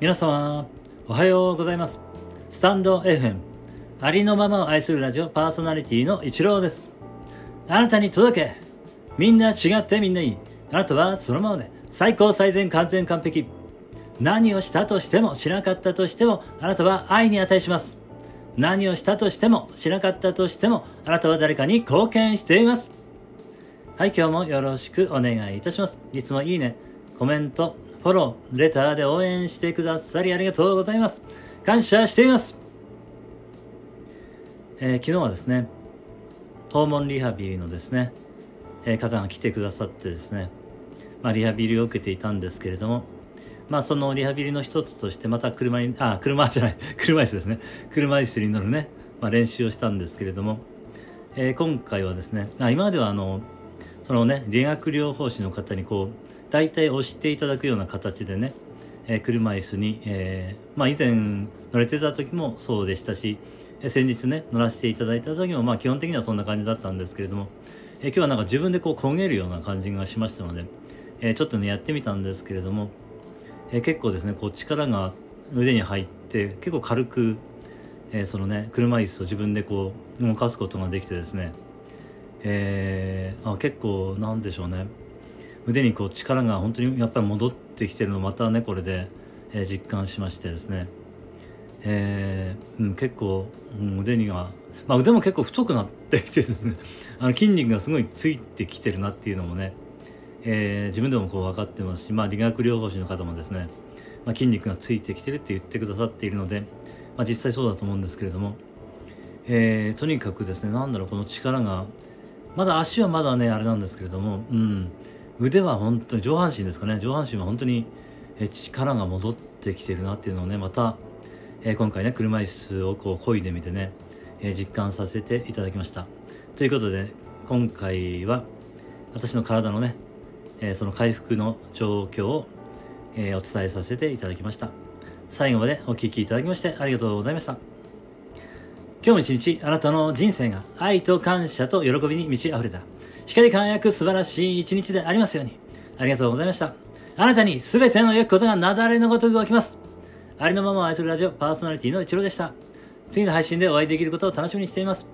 皆様、おはようございます。スタンド FM、ありのままを愛するラジオパーソナリティの一郎です。あなたに届けみんな違ってみんないい。あなたはそのままで最高最善完全完璧。何をしたとしてもしなかったとしてもあなたは愛に値します。何をしたとしてもしなかったとしてもあなたは誰かに貢献しています。はい、今日もよろしくお願いいたします。いつもいいね、コメント、フォロー、レターで応援してくださりありがとうございます。感謝しています。えー、昨日はですね、訪問リハビリのですね、えー、方が来てくださってですね、まあ、リハビリを受けていたんですけれども、まあ、そのリハビリの一つとして、また車に、あ、車じゃない、車椅子ですね。車椅子に乗るね、まあ、練習をしたんですけれども、えー、今回はですね、あ今まではあの、そのね、理学療法士の方にこう、大体押していただくような形でね、えー、車椅子に、えー、まあ、以前乗れてた時もそうでしたし、え先日ね乗らせていただいた時もまあ基本的にはそんな感じだったんですけれども、え今日はなんか自分でこう焦げるような感じがしましたので、えちょっとねやってみたんですけれども、え結構ですねこう力が腕に入って結構軽く、えそのね車椅子を自分でこう動かすことができてですね、えー、あ結構なんでしょうね。腕にこう力が本当にやっぱり戻ってきてるのまたねこれで、えー、実感しましてですね、えー、うん、結構、うん、腕にが、まあ、腕も結構太くなってきてですね。あの筋肉がすごいついてきてるなっていうのもね、えー、自分でもこう分かってますし、まあ、理学療法士の方もですね、まあ、筋肉がついてきてるって言ってくださっているので、まあ、実際そうだと思うんですけれども、えー、とにかくですね何だろうこの力がまだ足はまだねあれなんですけれども、うん、腕は本当に上半身ですかね。上半身は本当に力が戻ってきてるなっていうのをねまた、えー、今回ね車椅子をこう漕いでみてね、えー、実感させていただきました。ということで今回は私の体のね、えー、その回復の状況を、えお伝えさせていただきました。最後までお聴きいただきましてありがとうございました。今日も一日あなたの人生が愛と感謝と喜びに満ち溢れた。光り輝く素晴らしい一日でありますように。ありがとうございました。あなたに全ての良きことがなだれのごとく起きます。ありのままを愛するラジオパーソナリティのイチローでした。次の配信でお会いできることを楽しみにしています。